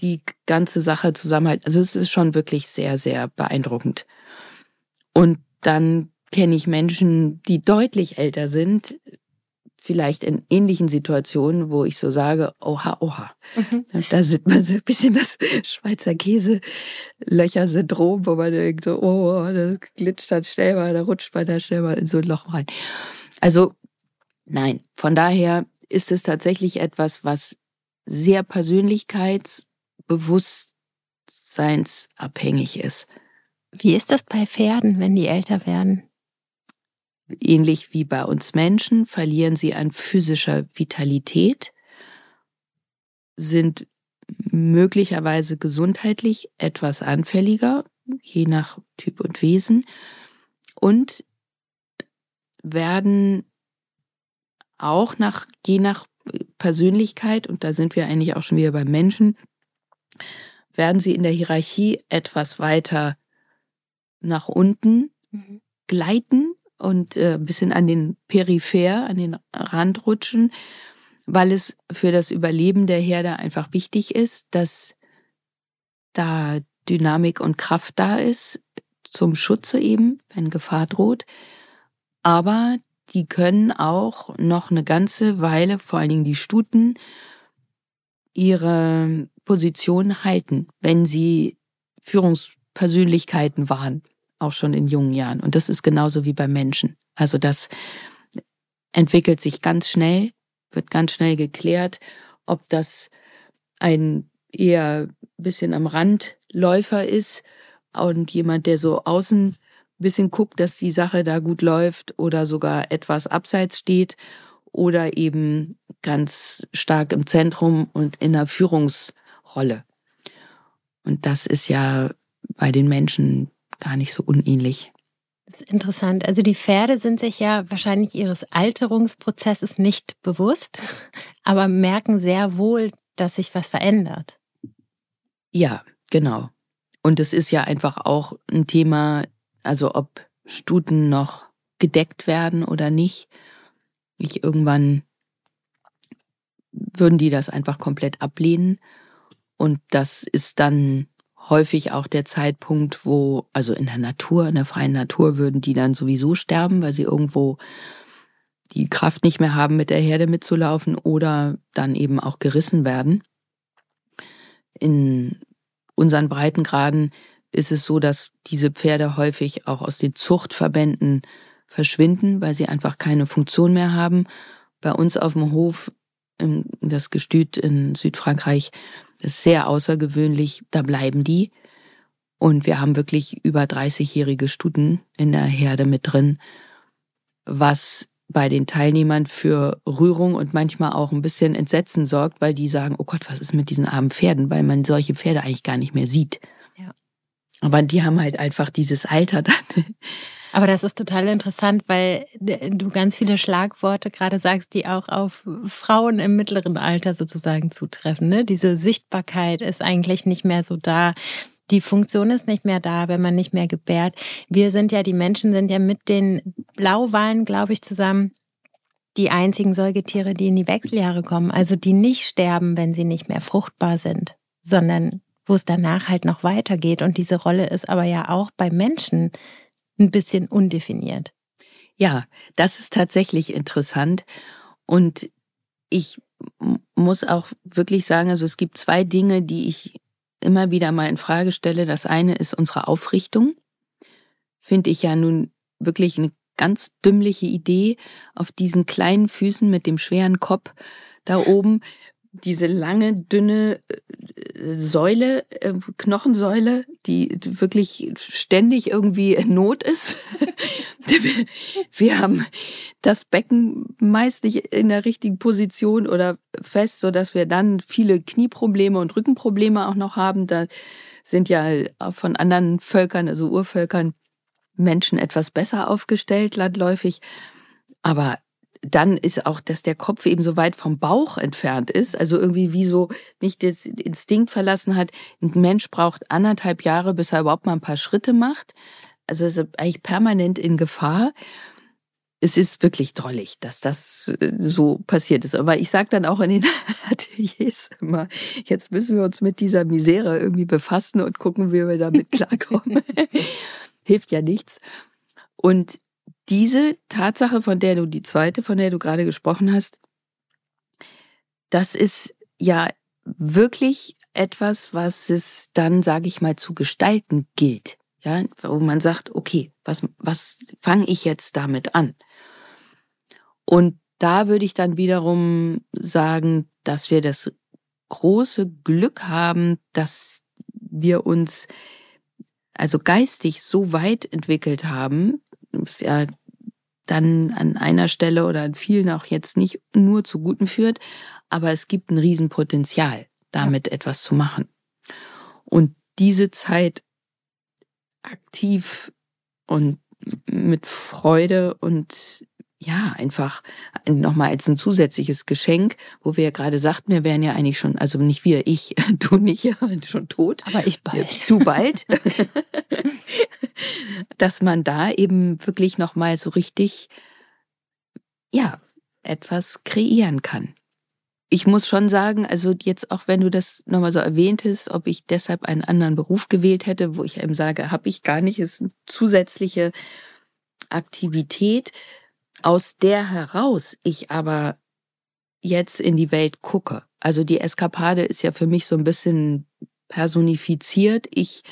die ganze Sache zusammenhalten. Also es ist schon wirklich sehr, sehr beeindruckend. Und dann kenne ich Menschen, die deutlich älter sind, vielleicht in ähnlichen Situationen, wo ich so sage, oha, oha. Mhm. Da sieht man so ein bisschen das Schweizer Käse-Löcher-Syndrom, wo man denkt so, oh, da glitscht dann schnell mal, da rutscht man da schnell mal in so ein Loch rein. Also nein, von daher ist es tatsächlich etwas, was sehr persönlichkeitsbewusstseinsabhängig ist. Wie ist das bei Pferden, wenn die älter werden? Ähnlich wie bei uns Menschen verlieren sie an physischer Vitalität, sind möglicherweise gesundheitlich etwas anfälliger, je nach Typ und Wesen, und werden auch nach, je nach Persönlichkeit, und da sind wir eigentlich auch schon wieder beim Menschen, werden sie in der Hierarchie etwas weiter nach unten mhm. gleiten und äh, ein bisschen an den Peripher, an den Rand rutschen, weil es für das Überleben der Herde einfach wichtig ist, dass da Dynamik und Kraft da ist, zum Schutze eben, wenn Gefahr droht. Aber die können auch noch eine ganze Weile, vor allen Dingen die Stuten, ihre Position halten, wenn sie Führungspersönlichkeiten waren, auch schon in jungen Jahren. Und das ist genauso wie beim Menschen. Also das entwickelt sich ganz schnell, wird ganz schnell geklärt, ob das ein eher bisschen am Rand Läufer ist und jemand, der so außen bisschen guckt, dass die Sache da gut läuft oder sogar etwas abseits steht oder eben ganz stark im Zentrum und in der Führungsrolle. Und das ist ja bei den Menschen gar nicht so unähnlich. Das ist interessant. Also die Pferde sind sich ja wahrscheinlich ihres Alterungsprozesses nicht bewusst, aber merken sehr wohl, dass sich was verändert. Ja, genau. Und es ist ja einfach auch ein Thema, also ob Stuten noch gedeckt werden oder nicht. Ich irgendwann würden die das einfach komplett ablehnen. Und das ist dann häufig auch der Zeitpunkt, wo, also in der Natur, in der freien Natur würden die dann sowieso sterben, weil sie irgendwo die Kraft nicht mehr haben, mit der Herde mitzulaufen oder dann eben auch gerissen werden. In unseren Breitengraden ist es so, dass diese Pferde häufig auch aus den Zuchtverbänden verschwinden, weil sie einfach keine Funktion mehr haben. Bei uns auf dem Hof, das Gestüt in Südfrankreich, ist sehr außergewöhnlich. Da bleiben die. Und wir haben wirklich über 30-jährige Stuten in der Herde mit drin, was bei den Teilnehmern für Rührung und manchmal auch ein bisschen Entsetzen sorgt, weil die sagen, oh Gott, was ist mit diesen armen Pferden, weil man solche Pferde eigentlich gar nicht mehr sieht. Aber die haben halt einfach dieses Alter dann. Aber das ist total interessant, weil du ganz viele Schlagworte gerade sagst, die auch auf Frauen im mittleren Alter sozusagen zutreffen. Ne? Diese Sichtbarkeit ist eigentlich nicht mehr so da. Die Funktion ist nicht mehr da, wenn man nicht mehr gebärt. Wir sind ja, die Menschen sind ja mit den Blauwalen, glaube ich, zusammen die einzigen Säugetiere, die in die Wechseljahre kommen. Also die nicht sterben, wenn sie nicht mehr fruchtbar sind, sondern wo es danach halt noch weitergeht. Und diese Rolle ist aber ja auch bei Menschen ein bisschen undefiniert. Ja, das ist tatsächlich interessant. Und ich muss auch wirklich sagen, also es gibt zwei Dinge, die ich immer wieder mal in Frage stelle. Das eine ist unsere Aufrichtung. Finde ich ja nun wirklich eine ganz dümmliche Idee, auf diesen kleinen Füßen mit dem schweren Kopf da oben diese lange, dünne äh, Säule, äh, Knochensäule, die wirklich ständig irgendwie in Not ist. Wir haben das Becken meist nicht in der richtigen Position oder fest, so dass wir dann viele Knieprobleme und Rückenprobleme auch noch haben. Da sind ja von anderen Völkern, also Urvölkern, Menschen etwas besser aufgestellt, landläufig. Aber dann ist auch, dass der Kopf eben so weit vom Bauch entfernt ist, also irgendwie wie so nicht das Instinkt verlassen hat. Ein Mensch braucht anderthalb Jahre, bis er überhaupt mal ein paar Schritte macht. Also ist eigentlich permanent in Gefahr. Es ist wirklich drollig, dass das äh, so passiert ist. Aber ich sage dann auch in den Ateliers immer, jetzt müssen wir uns mit dieser Misere irgendwie befassen und gucken, wie wir damit klarkommen. Hilft ja nichts. Und diese Tatsache, von der du, die zweite, von der du gerade gesprochen hast, das ist ja wirklich etwas, was es dann, sage ich mal, zu gestalten gilt. Ja, wo man sagt, okay, was, was fange ich jetzt damit an? Und da würde ich dann wiederum sagen, dass wir das große Glück haben, dass wir uns also geistig so weit entwickelt haben, ist ja dann an einer Stelle oder an vielen auch jetzt nicht nur zu Guten führt, aber es gibt ein Riesenpotenzial, damit ja. etwas zu machen. Und diese Zeit aktiv und mit Freude und ja, einfach nochmal als ein zusätzliches Geschenk, wo wir ja gerade sagten, wir wären ja eigentlich schon, also nicht wir, ich, du nicht, ja, schon tot. Aber ich bald. Du bald. Dass man da eben wirklich nochmal so richtig, ja, etwas kreieren kann. Ich muss schon sagen, also jetzt auch wenn du das nochmal so erwähntest, ob ich deshalb einen anderen Beruf gewählt hätte, wo ich eben sage, habe ich gar nicht, ist eine zusätzliche Aktivität, aus der heraus ich aber jetzt in die Welt gucke. Also die Eskapade ist ja für mich so ein bisschen personifiziert. Ich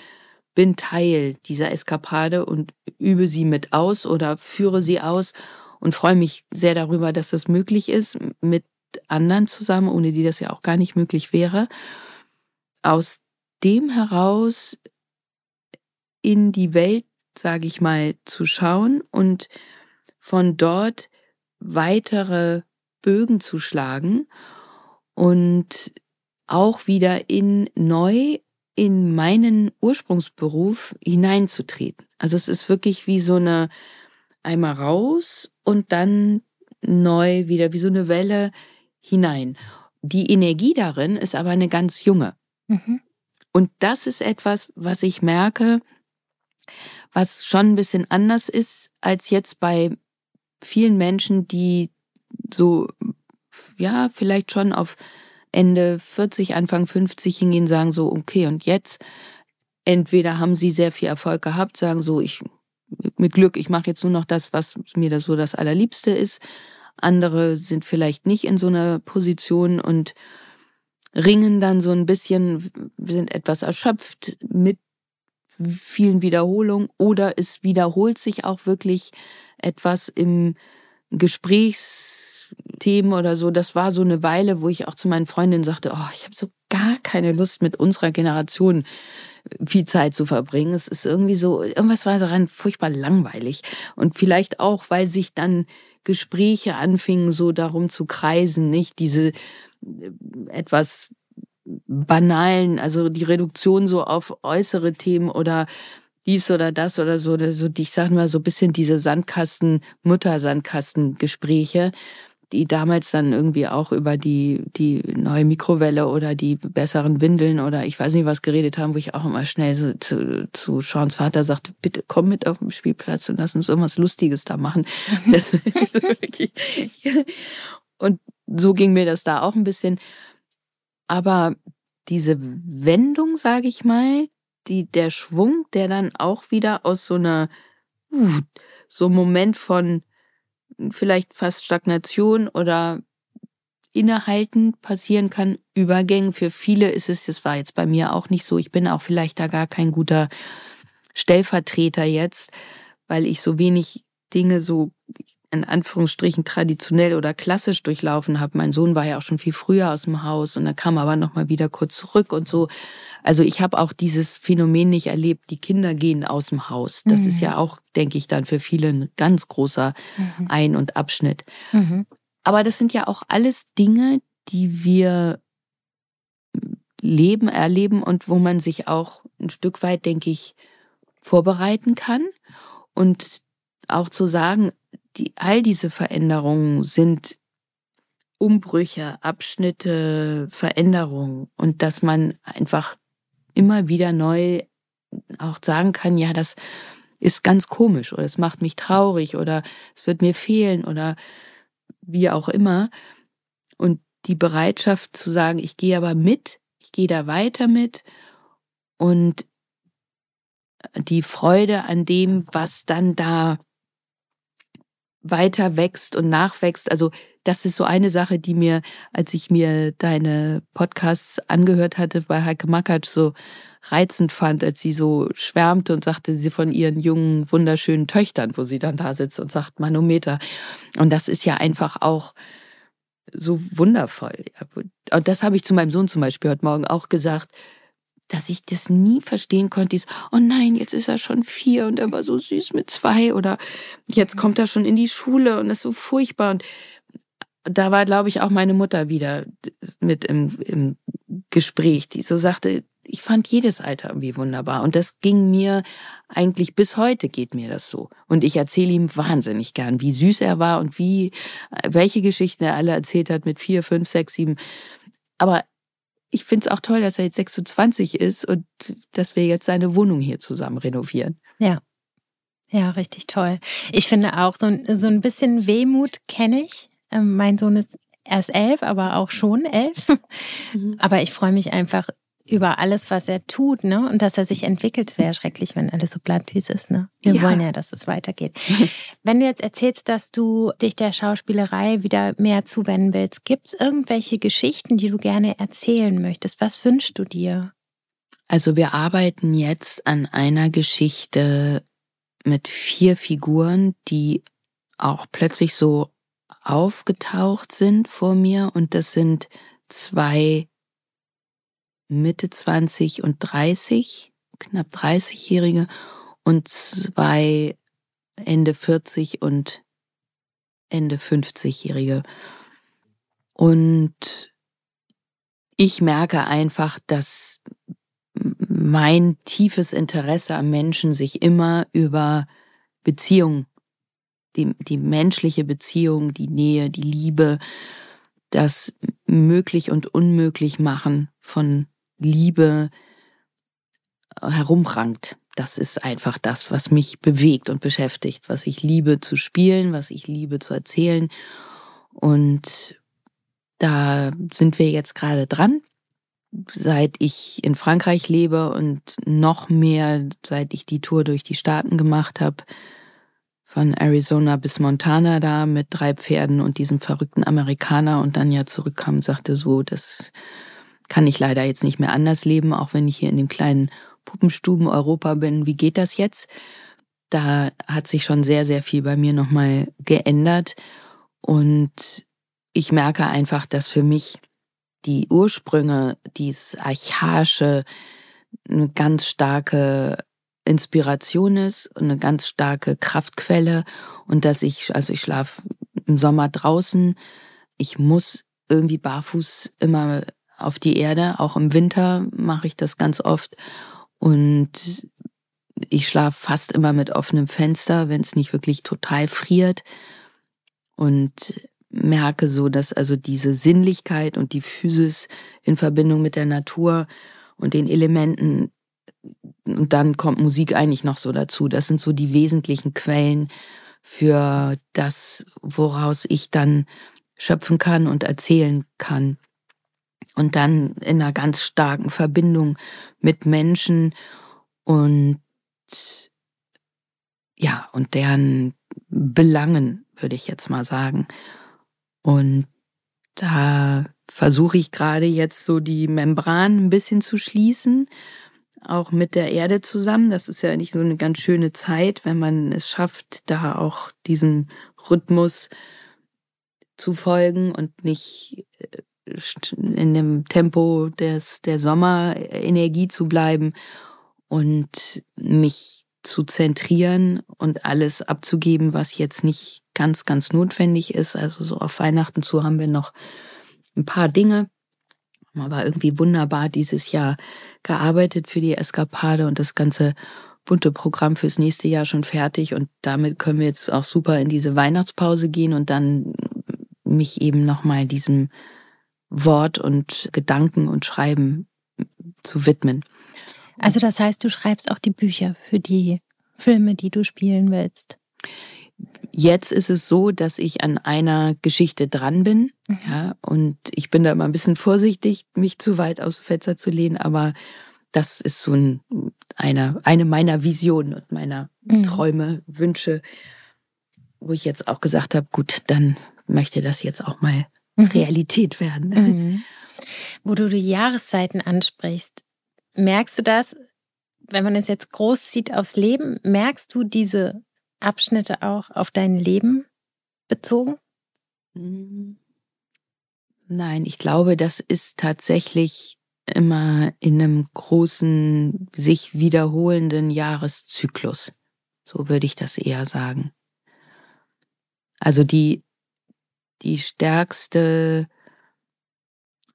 bin Teil dieser Eskapade und übe sie mit aus oder führe sie aus und freue mich sehr darüber, dass das möglich ist mit anderen zusammen, ohne die das ja auch gar nicht möglich wäre. Aus dem heraus in die Welt, sage ich mal, zu schauen und von dort weitere Bögen zu schlagen und auch wieder in neu in meinen Ursprungsberuf hineinzutreten. Also es ist wirklich wie so eine einmal raus und dann neu wieder wie so eine Welle hinein. Die Energie darin ist aber eine ganz junge. Mhm. Und das ist etwas, was ich merke, was schon ein bisschen anders ist als jetzt bei vielen Menschen, die so, ja, vielleicht schon auf Ende 40, Anfang 50 hingehen, sagen so, okay, und jetzt entweder haben sie sehr viel Erfolg gehabt, sagen so, ich mit Glück, ich mache jetzt nur noch das, was mir das so das Allerliebste ist. Andere sind vielleicht nicht in so einer Position und ringen dann so ein bisschen, sind etwas erschöpft mit vielen Wiederholungen oder es wiederholt sich auch wirklich etwas im Gesprächsthemen oder so. Das war so eine Weile, wo ich auch zu meinen Freundinnen sagte, oh, ich habe so gar keine Lust mit unserer Generation viel Zeit zu verbringen. Es ist irgendwie so, irgendwas war daran furchtbar langweilig. Und vielleicht auch, weil sich dann Gespräche anfingen, so darum zu kreisen, nicht diese äh, etwas banalen, also die Reduktion so auf äußere Themen oder dies oder das oder so, oder so, ich sag mal so ein bisschen diese Sandkasten, Muttersandkasten-Gespräche, die damals dann irgendwie auch über die, die neue Mikrowelle oder die besseren Windeln oder ich weiß nicht was geredet haben, wo ich auch immer schnell so zu, zu Sean's Vater sagte, bitte komm mit auf den Spielplatz und lass uns irgendwas Lustiges da machen. Das, und so ging mir das da auch ein bisschen. Aber diese Wendung, sage ich mal, die, der Schwung, der dann auch wieder aus so einer, so einem Moment von vielleicht fast Stagnation oder Innehalten passieren kann, Übergängen. Für viele ist es, das war jetzt bei mir auch nicht so, ich bin auch vielleicht da gar kein guter Stellvertreter jetzt, weil ich so wenig Dinge so in Anführungsstrichen traditionell oder klassisch durchlaufen habe. Mein Sohn war ja auch schon viel früher aus dem Haus und er kam aber noch mal wieder kurz zurück und so. Also ich habe auch dieses Phänomen nicht erlebt, die Kinder gehen aus dem Haus. Das mhm. ist ja auch, denke ich, dann für viele ein ganz großer mhm. Ein- und Abschnitt. Mhm. Aber das sind ja auch alles Dinge, die wir leben, erleben und wo man sich auch ein Stück weit, denke ich, vorbereiten kann. Und auch zu sagen, die, all diese Veränderungen sind Umbrüche, Abschnitte, Veränderungen und dass man einfach immer wieder neu auch sagen kann, ja, das ist ganz komisch oder es macht mich traurig oder es wird mir fehlen oder wie auch immer. Und die Bereitschaft zu sagen, ich gehe aber mit, ich gehe da weiter mit und die Freude an dem, was dann da weiter wächst und nachwächst. Also das ist so eine Sache, die mir, als ich mir deine Podcasts angehört hatte bei Heike Makatsch, so reizend fand, als sie so schwärmte und sagte sie von ihren jungen, wunderschönen Töchtern, wo sie dann da sitzt und sagt Manometer. Und das ist ja einfach auch so wundervoll. Und das habe ich zu meinem Sohn zum Beispiel heute Morgen auch gesagt dass ich das nie verstehen konnte, dieses, oh nein, jetzt ist er schon vier und er war so süß mit zwei oder jetzt kommt er schon in die Schule und ist so furchtbar und da war, glaube ich, auch meine Mutter wieder mit im, im Gespräch, die so sagte, ich fand jedes Alter irgendwie wunderbar. Und das ging mir eigentlich bis heute geht mir das so. Und ich erzähle ihm wahnsinnig gern, wie süß er war und wie, äh, welche Geschichten er alle erzählt hat mit vier, fünf, sechs, sieben. Aber ich finde es auch toll, dass er jetzt 26 ist und dass wir jetzt seine Wohnung hier zusammen renovieren. Ja. Ja, richtig toll. Ich finde auch, so, ein so ein bisschen Wehmut kenne ich. Ähm, mein Sohn ist erst elf, aber auch schon elf. Mhm. Aber ich freue mich einfach über alles, was er tut, ne? Und dass er sich entwickelt. Es wäre schrecklich, wenn alles so bleibt, wie es ist, ne? Wir ja. wollen ja, dass es weitergeht. wenn du jetzt erzählst, dass du dich der Schauspielerei wieder mehr zuwenden willst, gibt es irgendwelche Geschichten, die du gerne erzählen möchtest? Was wünschst du dir? Also wir arbeiten jetzt an einer Geschichte mit vier Figuren, die auch plötzlich so aufgetaucht sind vor mir und das sind zwei Mitte 20 und 30, knapp 30-Jährige und zwei Ende 40 und Ende 50-Jährige. Und ich merke einfach, dass mein tiefes Interesse am Menschen sich immer über Beziehung die, die menschliche Beziehung, die Nähe, die Liebe, das möglich und unmöglich machen von Liebe herumrankt. Das ist einfach das, was mich bewegt und beschäftigt, was ich liebe zu spielen, was ich liebe zu erzählen. Und da sind wir jetzt gerade dran. Seit ich in Frankreich lebe und noch mehr, seit ich die Tour durch die Staaten gemacht habe, von Arizona bis Montana da mit drei Pferden und diesem verrückten Amerikaner und dann ja zurückkam und sagte so, das kann ich leider jetzt nicht mehr anders leben, auch wenn ich hier in dem kleinen Puppenstuben Europa bin. Wie geht das jetzt? Da hat sich schon sehr, sehr viel bei mir nochmal geändert und ich merke einfach, dass für mich die Ursprünge, dieses archaische, eine ganz starke Inspiration ist und eine ganz starke Kraftquelle und dass ich, also ich schlafe im Sommer draußen, ich muss irgendwie barfuß immer auf die Erde, auch im Winter mache ich das ganz oft. Und ich schlafe fast immer mit offenem Fenster, wenn es nicht wirklich total friert. Und merke so, dass also diese Sinnlichkeit und die Physis in Verbindung mit der Natur und den Elementen und dann kommt Musik eigentlich noch so dazu. Das sind so die wesentlichen Quellen für das, woraus ich dann schöpfen kann und erzählen kann. Und dann in einer ganz starken Verbindung mit Menschen und ja, und deren Belangen, würde ich jetzt mal sagen. Und da versuche ich gerade jetzt so die Membran ein bisschen zu schließen auch mit der Erde zusammen. Das ist ja nicht so eine ganz schöne Zeit, wenn man es schafft, da auch diesem Rhythmus zu folgen und nicht äh, in dem Tempo des, der Sommerenergie zu bleiben und mich zu zentrieren und alles abzugeben, was jetzt nicht ganz, ganz notwendig ist. Also so auf Weihnachten zu haben wir noch ein paar Dinge, aber irgendwie wunderbar dieses Jahr gearbeitet für die Eskapade und das ganze bunte Programm fürs nächste Jahr schon fertig und damit können wir jetzt auch super in diese Weihnachtspause gehen und dann mich eben nochmal diesem Wort und Gedanken und Schreiben zu widmen. Also das heißt, du schreibst auch die Bücher für die Filme, die du spielen willst. Jetzt ist es so, dass ich an einer Geschichte dran bin, mhm. ja, und ich bin da immer ein bisschen vorsichtig, mich zu weit aus Fenster zu lehnen, aber das ist so ein, eine, eine meiner Visionen und meiner mhm. Träume, Wünsche, wo ich jetzt auch gesagt habe, gut, dann möchte das jetzt auch mal mhm. Realität werden. Mhm. Wo du die Jahreszeiten ansprichst, merkst du das, wenn man es jetzt groß sieht aufs Leben, merkst du diese Abschnitte auch auf dein Leben bezogen? Hm. Nein, ich glaube, das ist tatsächlich immer in einem großen, sich wiederholenden Jahreszyklus. So würde ich das eher sagen. Also die, die stärkste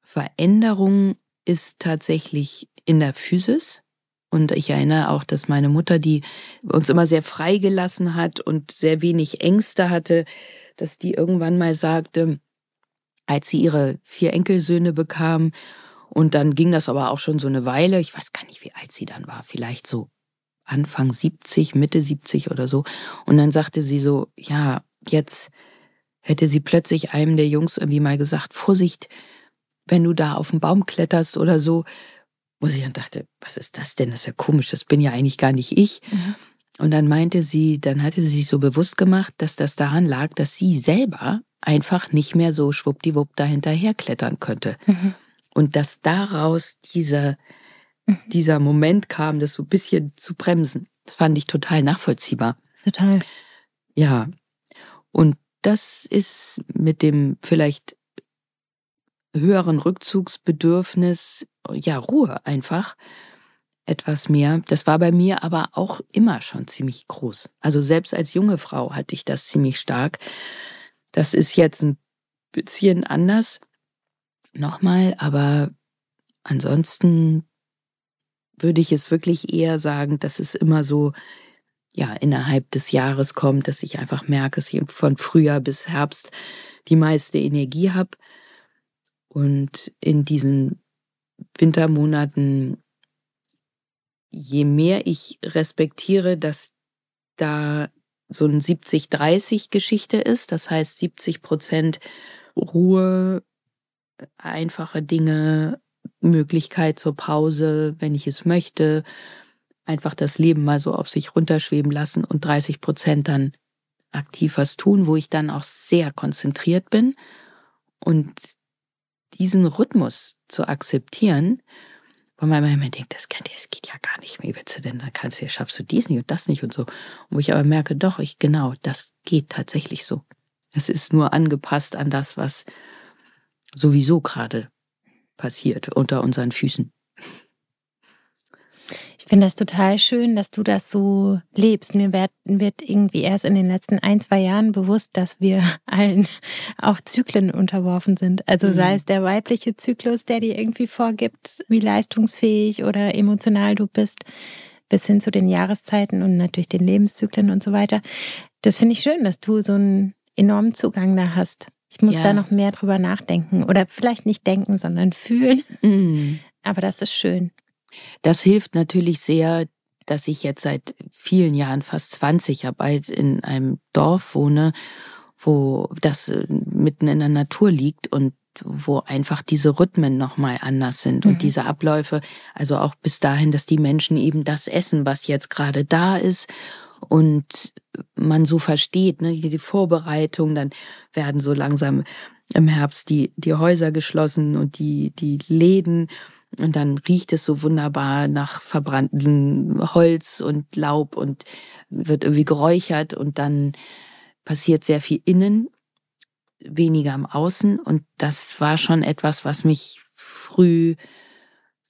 Veränderung ist tatsächlich in der Physis. Und ich erinnere auch, dass meine Mutter, die uns immer sehr freigelassen hat und sehr wenig Ängste hatte, dass die irgendwann mal sagte, als sie ihre vier Enkelsöhne bekam, und dann ging das aber auch schon so eine Weile, ich weiß gar nicht, wie alt sie dann war, vielleicht so Anfang 70, Mitte 70 oder so. Und dann sagte sie so, ja, jetzt hätte sie plötzlich einem der Jungs irgendwie mal gesagt, Vorsicht, wenn du da auf den Baum kletterst oder so. Wo sie dann dachte, was ist das denn? Das ist ja komisch, das bin ja eigentlich gar nicht ich. Mhm. Und dann meinte sie, dann hatte sie sich so bewusst gemacht, dass das daran lag, dass sie selber einfach nicht mehr so schwuppdiwupp dahinterher klettern könnte. Mhm. Und dass daraus dieser, mhm. dieser Moment kam, das so ein bisschen zu bremsen. Das fand ich total nachvollziehbar. Total. Ja. Und das ist mit dem vielleicht höheren Rückzugsbedürfnis, ja, Ruhe einfach etwas mehr. Das war bei mir aber auch immer schon ziemlich groß. Also selbst als junge Frau hatte ich das ziemlich stark. Das ist jetzt ein bisschen anders. Nochmal, aber ansonsten würde ich es wirklich eher sagen, dass es immer so ja innerhalb des Jahres kommt, dass ich einfach merke, dass ich von Frühjahr bis Herbst die meiste Energie habe und in diesen Wintermonaten je mehr ich respektiere, dass da so ein 70-30 Geschichte ist, das heißt 70 Prozent Ruhe, einfache Dinge, Möglichkeit zur Pause, wenn ich es möchte, einfach das Leben mal so auf sich runterschweben lassen und 30 Prozent dann aktiv was tun, wo ich dann auch sehr konzentriert bin. Und diesen Rhythmus zu akzeptieren, wo man immer denkt, das, geht ja gar nicht, wie willst du denn, dann kannst du ja, schaffst du dies nicht und das nicht und so. Und wo ich aber merke, doch, ich, genau, das geht tatsächlich so. Es ist nur angepasst an das, was sowieso gerade passiert unter unseren Füßen. Ich finde das total schön, dass du das so lebst. Mir wird, wird irgendwie erst in den letzten ein, zwei Jahren bewusst, dass wir allen auch Zyklen unterworfen sind. Also mhm. sei es der weibliche Zyklus, der dir irgendwie vorgibt, wie leistungsfähig oder emotional du bist, bis hin zu den Jahreszeiten und natürlich den Lebenszyklen und so weiter. Das finde ich schön, dass du so einen enormen Zugang da hast. Ich muss ja. da noch mehr drüber nachdenken oder vielleicht nicht denken, sondern fühlen. Mhm. Aber das ist schön. Das hilft natürlich sehr, dass ich jetzt seit vielen Jahren, fast 20, ja bald in einem Dorf wohne, wo das äh, mitten in der Natur liegt und wo einfach diese Rhythmen nochmal anders sind mhm. und diese Abläufe, also auch bis dahin, dass die Menschen eben das essen, was jetzt gerade da ist und man so versteht, ne, die Vorbereitung, dann werden so langsam im Herbst die, die Häuser geschlossen und die, die Läden und dann riecht es so wunderbar nach verbranntem Holz und Laub und wird irgendwie geräuchert und dann passiert sehr viel innen, weniger am Außen. Und das war schon etwas, was mich früh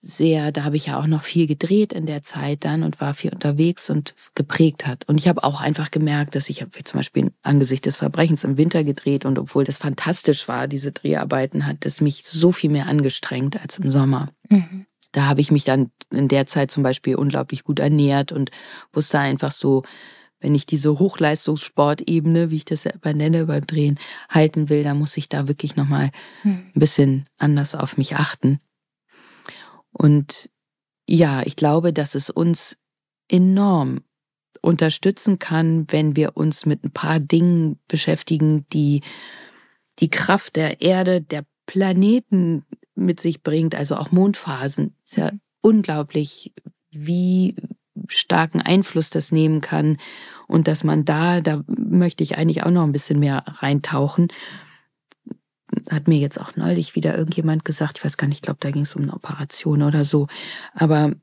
sehr, da habe ich ja auch noch viel gedreht in der Zeit dann und war viel unterwegs und geprägt hat. Und ich habe auch einfach gemerkt, dass ich habe zum Beispiel angesichts des Verbrechens im Winter gedreht und obwohl das fantastisch war, diese Dreharbeiten, hat es mich so viel mehr angestrengt als im Sommer. Mhm. Da habe ich mich dann in der Zeit zum Beispiel unglaublich gut ernährt und wusste einfach so, wenn ich diese Hochleistungssportebene, wie ich das selber nenne, beim Drehen halten will, dann muss ich da wirklich nochmal mhm. ein bisschen anders auf mich achten. Und ja, ich glaube, dass es uns enorm unterstützen kann, wenn wir uns mit ein paar Dingen beschäftigen, die die Kraft der Erde, der Planeten mit sich bringt, also auch Mondphasen. Ist ja unglaublich, wie starken Einfluss das nehmen kann. Und dass man da, da möchte ich eigentlich auch noch ein bisschen mehr reintauchen, hat mir jetzt auch neulich wieder irgendjemand gesagt, ich weiß gar nicht, ich glaube, da ging es um eine Operation oder so. Aber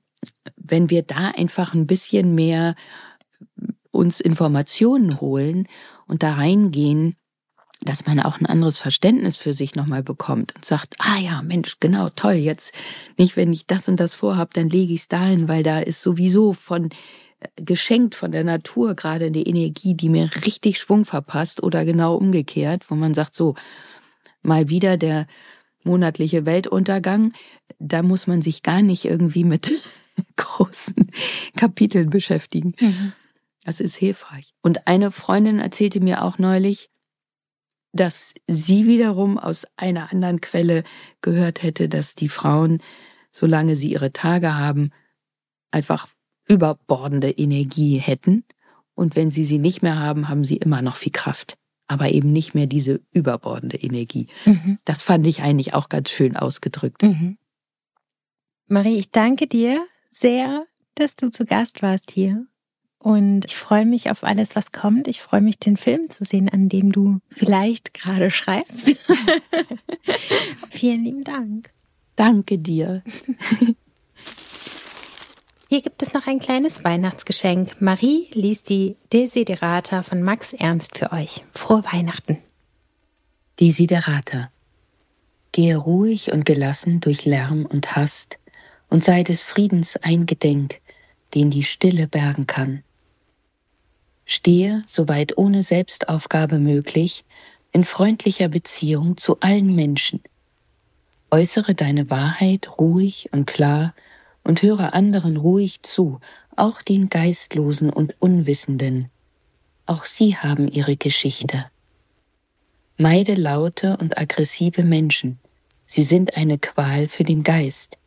wenn wir da einfach ein bisschen mehr uns Informationen holen und da reingehen, dass man auch ein anderes Verständnis für sich nochmal bekommt und sagt, ah ja, Mensch, genau, toll, jetzt nicht, wenn ich das und das vorhab, dann lege ich es dahin, weil da ist sowieso von äh, geschenkt von der Natur gerade eine Energie, die mir richtig Schwung verpasst oder genau umgekehrt, wo man sagt, so, mal wieder der monatliche Weltuntergang, da muss man sich gar nicht irgendwie mit großen Kapiteln beschäftigen. Mhm. Das ist hilfreich. Und eine Freundin erzählte mir auch neulich, dass sie wiederum aus einer anderen Quelle gehört hätte, dass die Frauen, solange sie ihre Tage haben, einfach überbordende Energie hätten. Und wenn sie sie nicht mehr haben, haben sie immer noch viel Kraft. Aber eben nicht mehr diese überbordende Energie. Mhm. Das fand ich eigentlich auch ganz schön ausgedrückt. Mhm. Marie, ich danke dir sehr, dass du zu Gast warst hier. Und ich freue mich auf alles, was kommt. Ich freue mich, den Film zu sehen, an dem du vielleicht gerade schreibst. Vielen lieben Dank. Danke dir. Hier gibt es noch ein kleines Weihnachtsgeschenk. Marie liest die Desiderata von Max Ernst für euch. Frohe Weihnachten. Desiderata. Gehe ruhig und gelassen durch Lärm und Hast und sei des Friedens eingedenk, den die Stille bergen kann. Stehe, soweit ohne Selbstaufgabe möglich, in freundlicher Beziehung zu allen Menschen. Äußere deine Wahrheit ruhig und klar und höre anderen ruhig zu, auch den Geistlosen und Unwissenden. Auch sie haben ihre Geschichte. Meide laute und aggressive Menschen. Sie sind eine Qual für den Geist.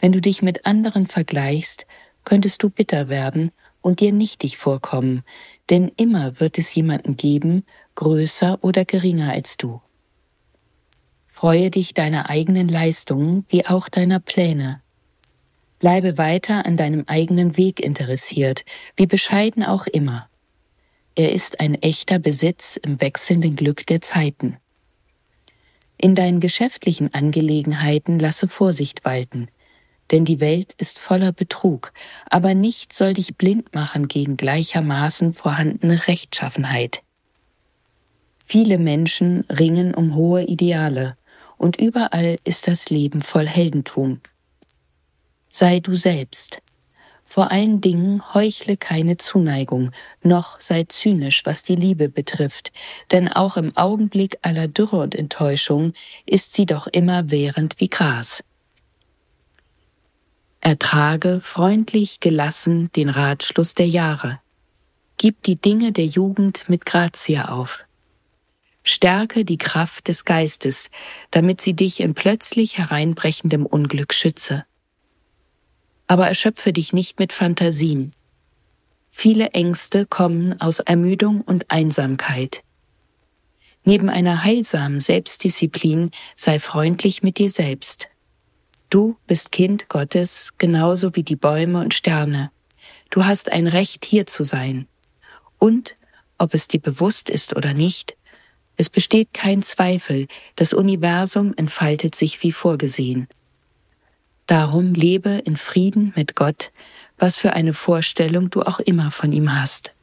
Wenn du dich mit anderen vergleichst, könntest du bitter werden und dir nichtig vorkommen, denn immer wird es jemanden geben, größer oder geringer als du. Freue dich deiner eigenen Leistungen wie auch deiner Pläne. Bleibe weiter an deinem eigenen Weg interessiert, wie bescheiden auch immer. Er ist ein echter Besitz im wechselnden Glück der Zeiten. In deinen geschäftlichen Angelegenheiten lasse Vorsicht walten, denn die Welt ist voller Betrug, aber nichts soll dich blind machen gegen gleichermaßen vorhandene Rechtschaffenheit. Viele Menschen ringen um hohe Ideale, und überall ist das Leben voll Heldentum. Sei du selbst. Vor allen Dingen heuchle keine Zuneigung, noch sei zynisch, was die Liebe betrifft, denn auch im Augenblick aller Dürre und Enttäuschung ist sie doch immer während wie Gras. Ertrage freundlich gelassen den Ratschluss der Jahre. Gib die Dinge der Jugend mit Grazie auf. Stärke die Kraft des Geistes, damit sie dich in plötzlich hereinbrechendem Unglück schütze. Aber erschöpfe dich nicht mit Fantasien. Viele Ängste kommen aus Ermüdung und Einsamkeit. Neben einer heilsamen Selbstdisziplin sei freundlich mit dir selbst. Du bist Kind Gottes genauso wie die Bäume und Sterne. Du hast ein Recht, hier zu sein. Und, ob es dir bewusst ist oder nicht, es besteht kein Zweifel, das Universum entfaltet sich wie vorgesehen. Darum lebe in Frieden mit Gott, was für eine Vorstellung du auch immer von ihm hast.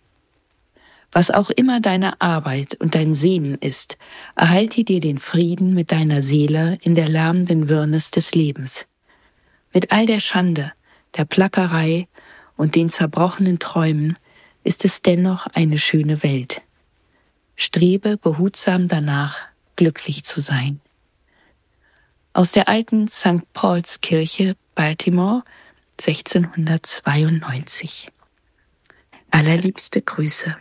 Was auch immer deine Arbeit und dein Sehnen ist, erhalte dir den Frieden mit deiner Seele in der lärmenden Wirrnis des Lebens. Mit all der Schande, der Plackerei und den zerbrochenen Träumen ist es dennoch eine schöne Welt. Strebe behutsam danach, glücklich zu sein. Aus der alten St. Paul's Kirche Baltimore 1692. Allerliebste Grüße.